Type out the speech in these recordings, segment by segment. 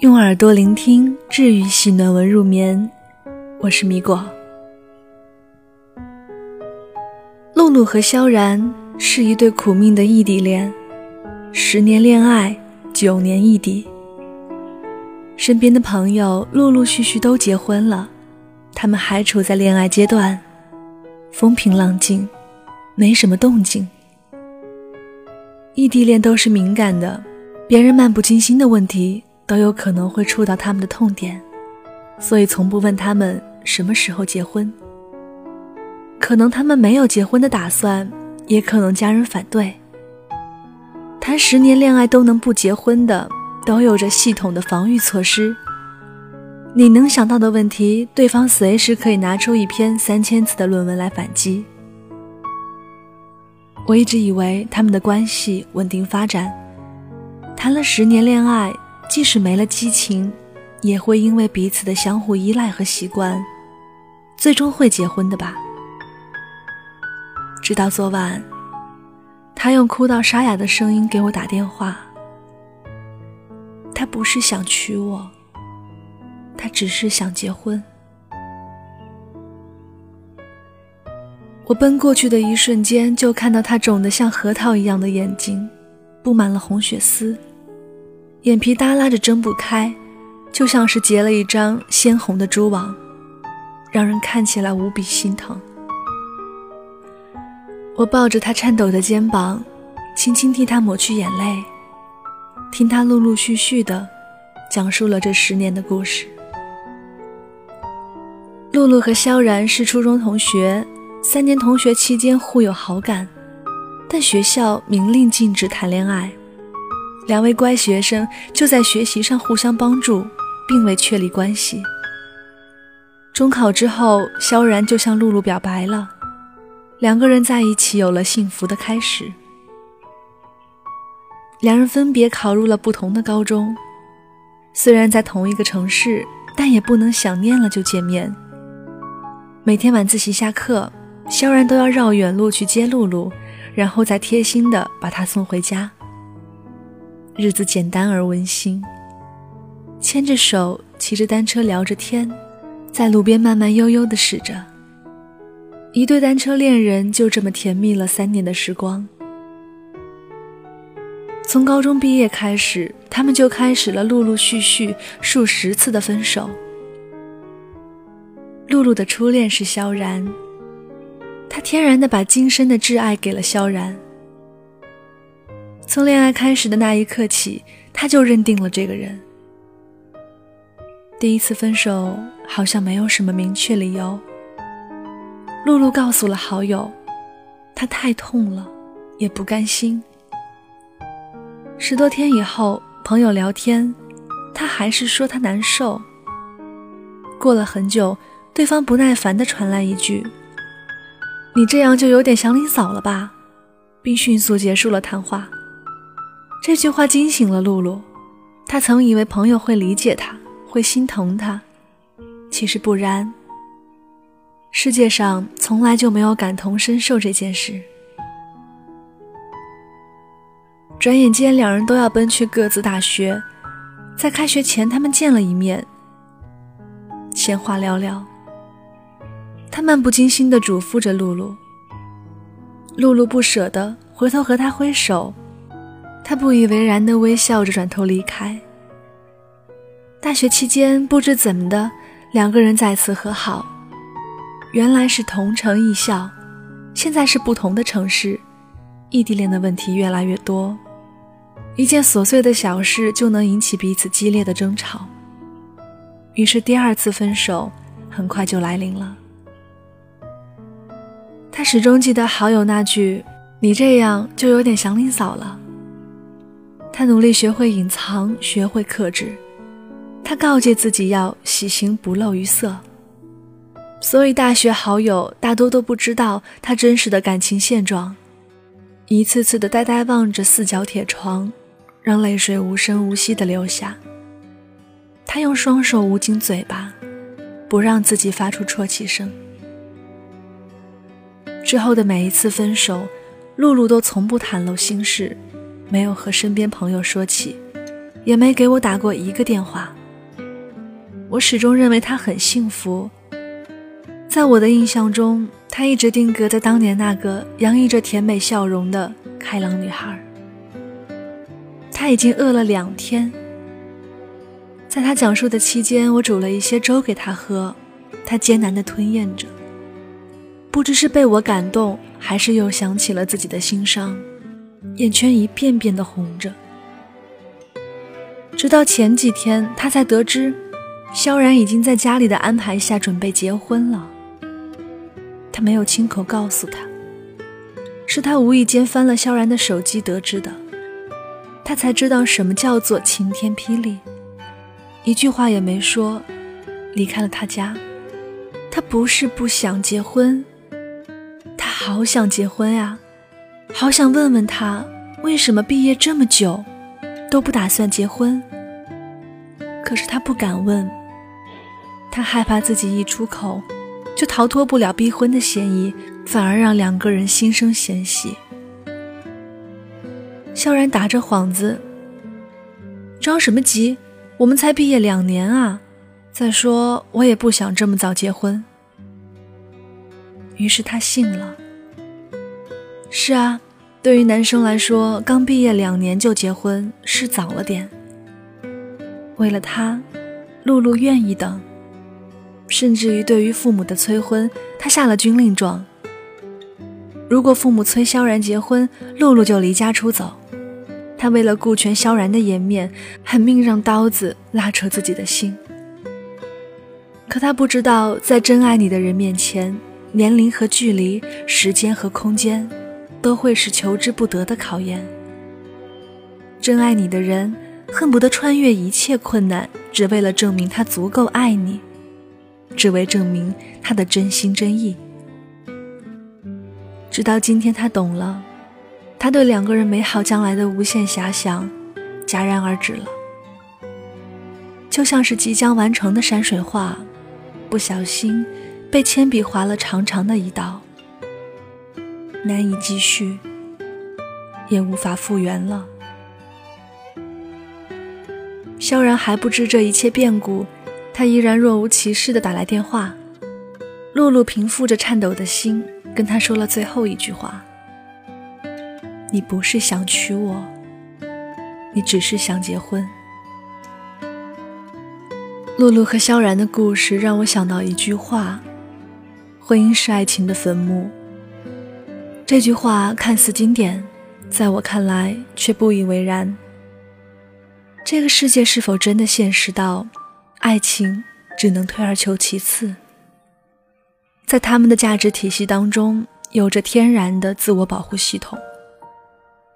用耳朵聆听治愈系暖文入眠，我是米果。露露和萧然是一对苦命的异地恋，十年恋爱，九年异地。身边的朋友陆陆续续都结婚了，他们还处在恋爱阶段，风平浪静，没什么动静。异地恋都是敏感的，别人漫不经心的问题。都有可能会触到他们的痛点，所以从不问他们什么时候结婚。可能他们没有结婚的打算，也可能家人反对。谈十年恋爱都能不结婚的，都有着系统的防御措施。你能想到的问题，对方随时可以拿出一篇三千字的论文来反击。我一直以为他们的关系稳定发展，谈了十年恋爱。即使没了激情，也会因为彼此的相互依赖和习惯，最终会结婚的吧。直到昨晚，他用哭到沙哑的声音给我打电话。他不是想娶我，他只是想结婚。我奔过去的一瞬间，就看到他肿得像核桃一样的眼睛，布满了红血丝。眼皮耷拉着睁不开，就像是结了一张鲜红的蛛网，让人看起来无比心疼。我抱着他颤抖的肩膀，轻轻替他抹去眼泪，听他陆陆续续的讲述了这十年的故事。露露和萧然是初中同学，三年同学期间互有好感，但学校明令禁止谈恋爱。两位乖学生就在学习上互相帮助，并未确立关系。中考之后，萧然就向露露表白了，两个人在一起有了幸福的开始。两人分别考入了不同的高中，虽然在同一个城市，但也不能想念了就见面。每天晚自习下课，萧然都要绕远路去接露露，然后再贴心的把她送回家。日子简单而温馨，牵着手，骑着单车，聊着天，在路边慢慢悠悠地驶着。一对单车恋人就这么甜蜜了三年的时光。从高中毕业开始，他们就开始了陆陆续续数十次的分手。露露的初恋是萧然，她天然的把今生的挚爱给了萧然。从恋爱开始的那一刻起，他就认定了这个人。第一次分手好像没有什么明确理由。露露告诉了好友，她太痛了，也不甘心。十多天以后，朋友聊天，她还是说她难受。过了很久，对方不耐烦地传来一句：“你这样就有点祥林嫂了吧？”并迅速结束了谈话。这句话惊醒了露露，她曾以为朋友会理解她，会心疼她，其实不然。世界上从来就没有感同身受这件事。转眼间，两人都要奔去各自大学，在开学前，他们见了一面，闲话寥寥。他漫不经心地嘱咐着露露，露露不舍得，回头和他挥手。他不以为然的微笑着，转头离开。大学期间，不知怎么的，两个人再次和好。原来是同城异校，现在是不同的城市，异地恋的问题越来越多，一件琐碎的小事就能引起彼此激烈的争吵。于是，第二次分手很快就来临了。他始终记得好友那句：“你这样就有点祥林嫂了。”他努力学会隐藏，学会克制。他告诫自己要喜形不露于色。所以大学好友大多都不知道他真实的感情现状，一次次的呆呆望着四角铁床，让泪水无声无息的流下。他用双手捂紧嘴巴，不让自己发出啜泣声。之后的每一次分手，露露都从不袒露心事。没有和身边朋友说起，也没给我打过一个电话。我始终认为她很幸福。在我的印象中，她一直定格在当年那个洋溢着甜美笑容的开朗女孩。她已经饿了两天。在她讲述的期间，我煮了一些粥给她喝，她艰难地吞咽着。不知是被我感动，还是又想起了自己的心伤，眼圈一遍遍的红着。直到前几天，她才得知。萧然已经在家里的安排下准备结婚了。他没有亲口告诉他，是他无意间翻了萧然的手机得知的。他才知道什么叫做晴天霹雳，一句话也没说，离开了他家。他不是不想结婚，他好想结婚呀，好想问问他为什么毕业这么久都不打算结婚。可是他不敢问。他害怕自己一出口，就逃脱不了逼婚的嫌疑，反而让两个人心生嫌隙。萧然打着幌子：“着什么急？我们才毕业两年啊！再说，我也不想这么早结婚。”于是他信了。是啊，对于男生来说，刚毕业两年就结婚是早了点。为了他，露露愿意等。甚至于对于父母的催婚，他下了军令状。如果父母催萧然结婚，露露就离家出走。他为了顾全萧然的颜面，狠命让刀子拉扯自己的心。可他不知道，在真爱你的人面前，年龄和距离、时间和空间，都会是求之不得的考验。真爱你的人，恨不得穿越一切困难，只为了证明他足够爱你。只为证明他的真心真意。直到今天，他懂了，他对两个人美好将来的无限遐想戛然而止了，就像是即将完成的山水画，不小心被铅笔划了长长的一道，难以继续，也无法复原了。萧然还不知这一切变故。他依然若无其事地打来电话，露露平复着颤抖的心，跟他说了最后一句话：“你不是想娶我，你只是想结婚。”露露和萧然的故事让我想到一句话：“婚姻是爱情的坟墓。”这句话看似经典，在我看来却不以为然。这个世界是否真的现实到？爱情只能退而求其次，在他们的价值体系当中，有着天然的自我保护系统，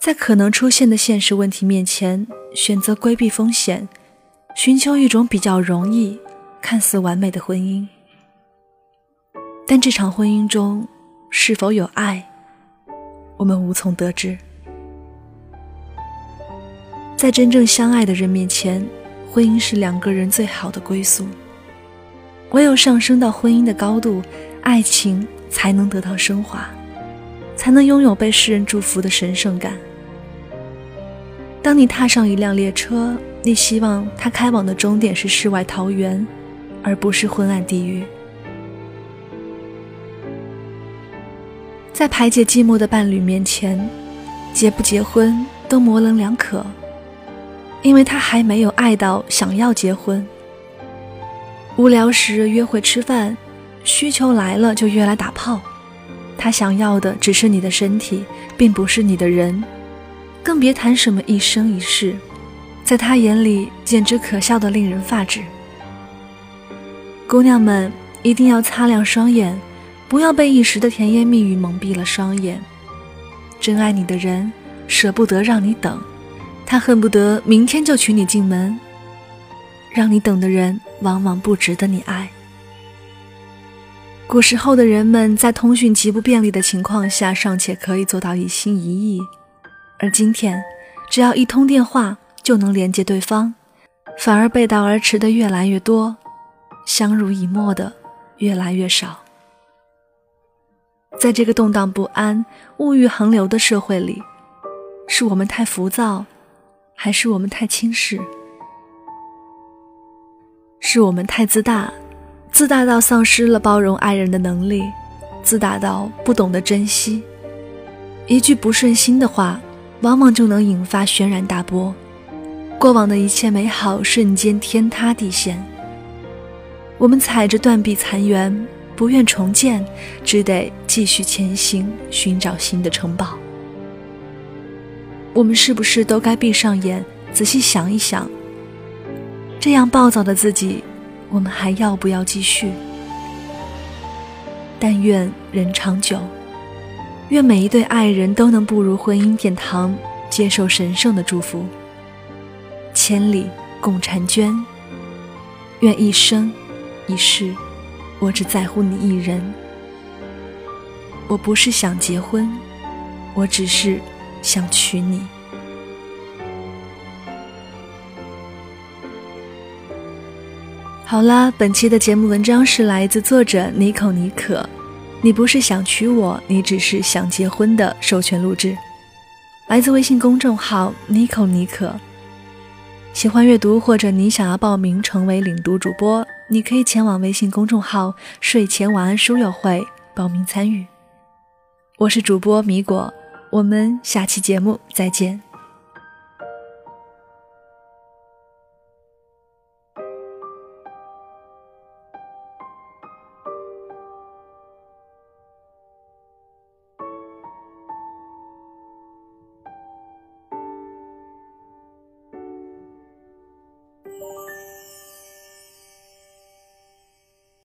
在可能出现的现实问题面前，选择规避风险，寻求一种比较容易、看似完美的婚姻。但这场婚姻中是否有爱，我们无从得知。在真正相爱的人面前。婚姻是两个人最好的归宿，唯有上升到婚姻的高度，爱情才能得到升华，才能拥有被世人祝福的神圣感。当你踏上一辆列车，你希望它开往的终点是世外桃源，而不是昏暗地狱。在排解寂寞的伴侣面前，结不结婚都模棱两可。因为他还没有爱到想要结婚。无聊时约会吃饭，需求来了就约来打炮。他想要的只是你的身体，并不是你的人，更别谈什么一生一世，在他眼里简直可笑的令人发指。姑娘们一定要擦亮双眼，不要被一时的甜言蜜语蒙蔽了双眼。真爱你的人舍不得让你等。他恨不得明天就娶你进门，让你等的人往往不值得你爱。古时候的人们在通讯极不便利的情况下，尚且可以做到一心一意，而今天，只要一通电话就能连接对方，反而背道而驰的越来越多，相濡以沫的越来越少。在这个动荡不安、物欲横流的社会里，是我们太浮躁。还是我们太轻视？是我们太自大，自大到丧失了包容爱人的能力，自大到不懂得珍惜。一句不顺心的话，往往就能引发轩然大波，过往的一切美好瞬间天塌地陷。我们踩着断壁残垣，不愿重建，只得继续前行，寻找新的城堡。我们是不是都该闭上眼，仔细想一想？这样暴躁的自己，我们还要不要继续？但愿人长久，愿每一对爱人都能步入婚姻殿堂，接受神圣的祝福。千里共婵娟，愿一生一世，我只在乎你一人。我不是想结婚，我只是想娶你。好啦，本期的节目文章是来自作者妮可妮可。你不是想娶我，你只是想结婚的授权录制，来自微信公众号妮可妮可。喜欢阅读或者你想要报名成为领读主播，你可以前往微信公众号“睡前晚安书友会”报名参与。我是主播米果，我们下期节目再见。